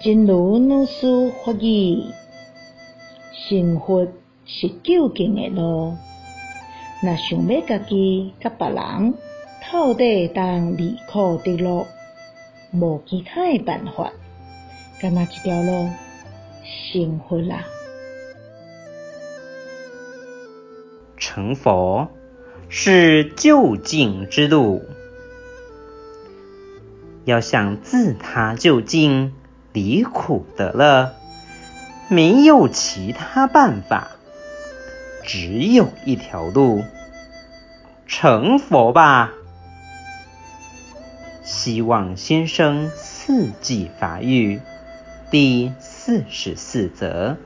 真如老师法语，成佛是究竟的路。若想要家己甲别人透底当离苦得乐，无其他的办法，干那一条路，成佛啦。成佛是究竟之路，要想自他究竟。离苦得乐，没有其他办法，只有一条路，成佛吧。希望先生四季法语第四十四则。